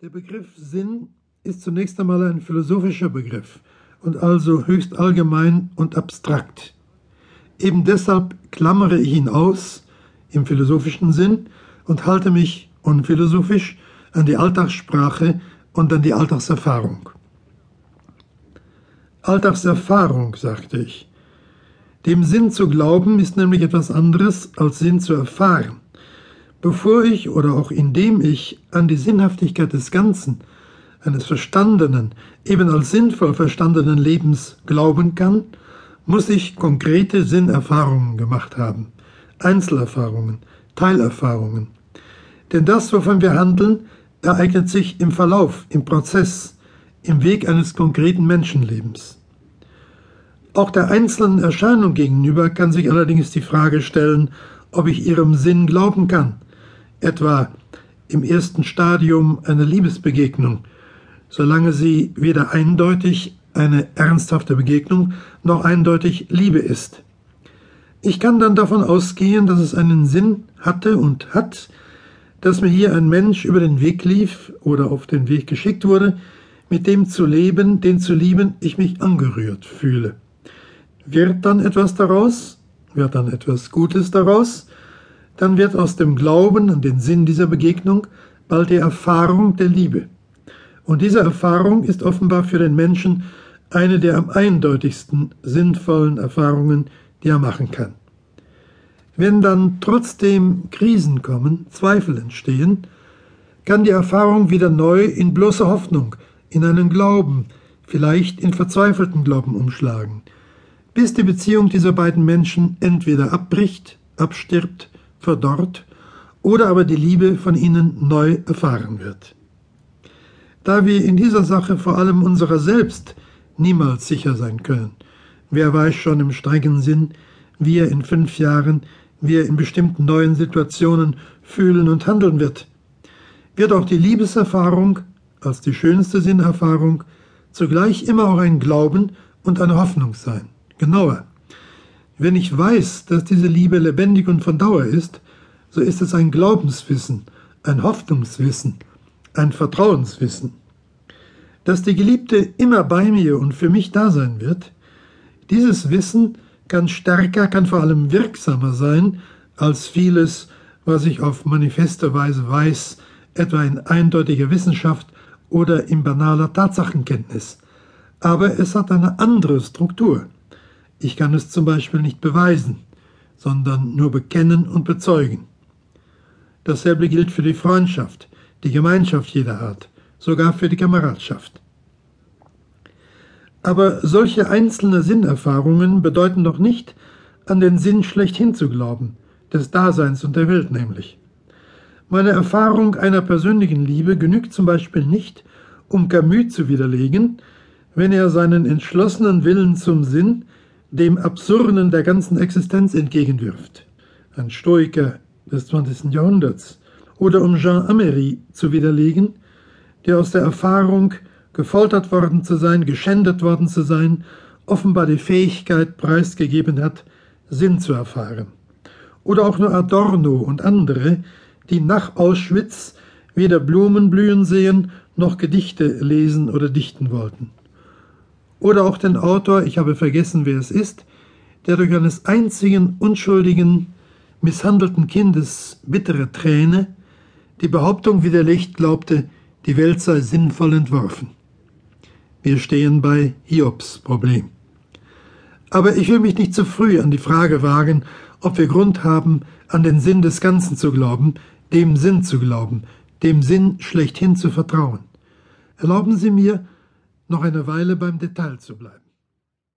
Der Begriff Sinn ist zunächst einmal ein philosophischer Begriff und also höchst allgemein und abstrakt. Eben deshalb klammere ich ihn aus im philosophischen Sinn und halte mich unphilosophisch an die Alltagssprache und an die Alltagserfahrung. Alltagserfahrung, sagte ich. Dem Sinn zu glauben ist nämlich etwas anderes als Sinn zu erfahren. Bevor ich oder auch indem ich an die Sinnhaftigkeit des Ganzen, eines verstandenen, eben als sinnvoll verstandenen Lebens glauben kann, muss ich konkrete Sinnerfahrungen gemacht haben, Einzelerfahrungen, Teilerfahrungen. Denn das, wovon wir handeln, ereignet sich im Verlauf, im Prozess, im Weg eines konkreten Menschenlebens. Auch der einzelnen Erscheinung gegenüber kann sich allerdings die Frage stellen, ob ich ihrem Sinn glauben kann, etwa im ersten Stadium einer Liebesbegegnung, solange sie weder eindeutig eine ernsthafte Begegnung noch eindeutig Liebe ist. Ich kann dann davon ausgehen, dass es einen Sinn hatte und hat, dass mir hier ein Mensch über den Weg lief oder auf den Weg geschickt wurde, mit dem zu leben, den zu lieben, ich mich angerührt fühle. Wird dann etwas daraus? Wird dann etwas Gutes daraus? Dann wird aus dem Glauben an den Sinn dieser Begegnung bald die Erfahrung der Liebe. Und diese Erfahrung ist offenbar für den Menschen eine der am eindeutigsten sinnvollen Erfahrungen, die er machen kann. Wenn dann trotzdem Krisen kommen, Zweifel entstehen, kann die Erfahrung wieder neu in bloße Hoffnung, in einen Glauben, vielleicht in verzweifelten Glauben umschlagen, bis die Beziehung dieser beiden Menschen entweder abbricht, abstirbt verdorrt oder aber die Liebe von ihnen neu erfahren wird. Da wir in dieser Sache vor allem unserer selbst niemals sicher sein können, wer weiß schon im strengen Sinn, wie er in fünf Jahren, wie er in bestimmten neuen Situationen fühlen und handeln wird, wird auch die Liebeserfahrung als die schönste Sinnerfahrung zugleich immer auch ein Glauben und eine Hoffnung sein. Genauer, wenn ich weiß, dass diese Liebe lebendig und von Dauer ist, so ist es ein Glaubenswissen, ein Hoffnungswissen, ein Vertrauenswissen. Dass die Geliebte immer bei mir und für mich da sein wird, dieses Wissen kann stärker, kann vor allem wirksamer sein als vieles, was ich auf manifeste Weise weiß, etwa in eindeutiger Wissenschaft oder in banaler Tatsachenkenntnis. Aber es hat eine andere Struktur. Ich kann es zum Beispiel nicht beweisen, sondern nur bekennen und bezeugen. Dasselbe gilt für die Freundschaft, die Gemeinschaft jeder Art, sogar für die Kameradschaft. Aber solche einzelne Sinnerfahrungen bedeuten doch nicht, an den Sinn schlechthin zu glauben, des Daseins und der Welt nämlich. Meine Erfahrung einer persönlichen Liebe genügt zum Beispiel nicht, um Camus zu widerlegen, wenn er seinen entschlossenen Willen zum Sinn dem Absurden der ganzen Existenz entgegenwirft. Ein Stoiker des 20. Jahrhunderts. Oder um Jean Amery zu widerlegen, der aus der Erfahrung, gefoltert worden zu sein, geschändet worden zu sein, offenbar die Fähigkeit preisgegeben hat, Sinn zu erfahren. Oder auch nur Adorno und andere, die nach Auschwitz weder Blumen blühen sehen, noch Gedichte lesen oder dichten wollten. Oder auch den Autor, ich habe vergessen, wer es ist, der durch eines einzigen unschuldigen, misshandelten Kindes bittere Träne die Behauptung widerlegt glaubte, die Welt sei sinnvoll entworfen. Wir stehen bei Hiobs Problem. Aber ich will mich nicht zu früh an die Frage wagen, ob wir Grund haben, an den Sinn des Ganzen zu glauben, dem Sinn zu glauben, dem Sinn schlechthin zu vertrauen. Erlauben Sie mir, noch eine Weile beim Detail zu bleiben.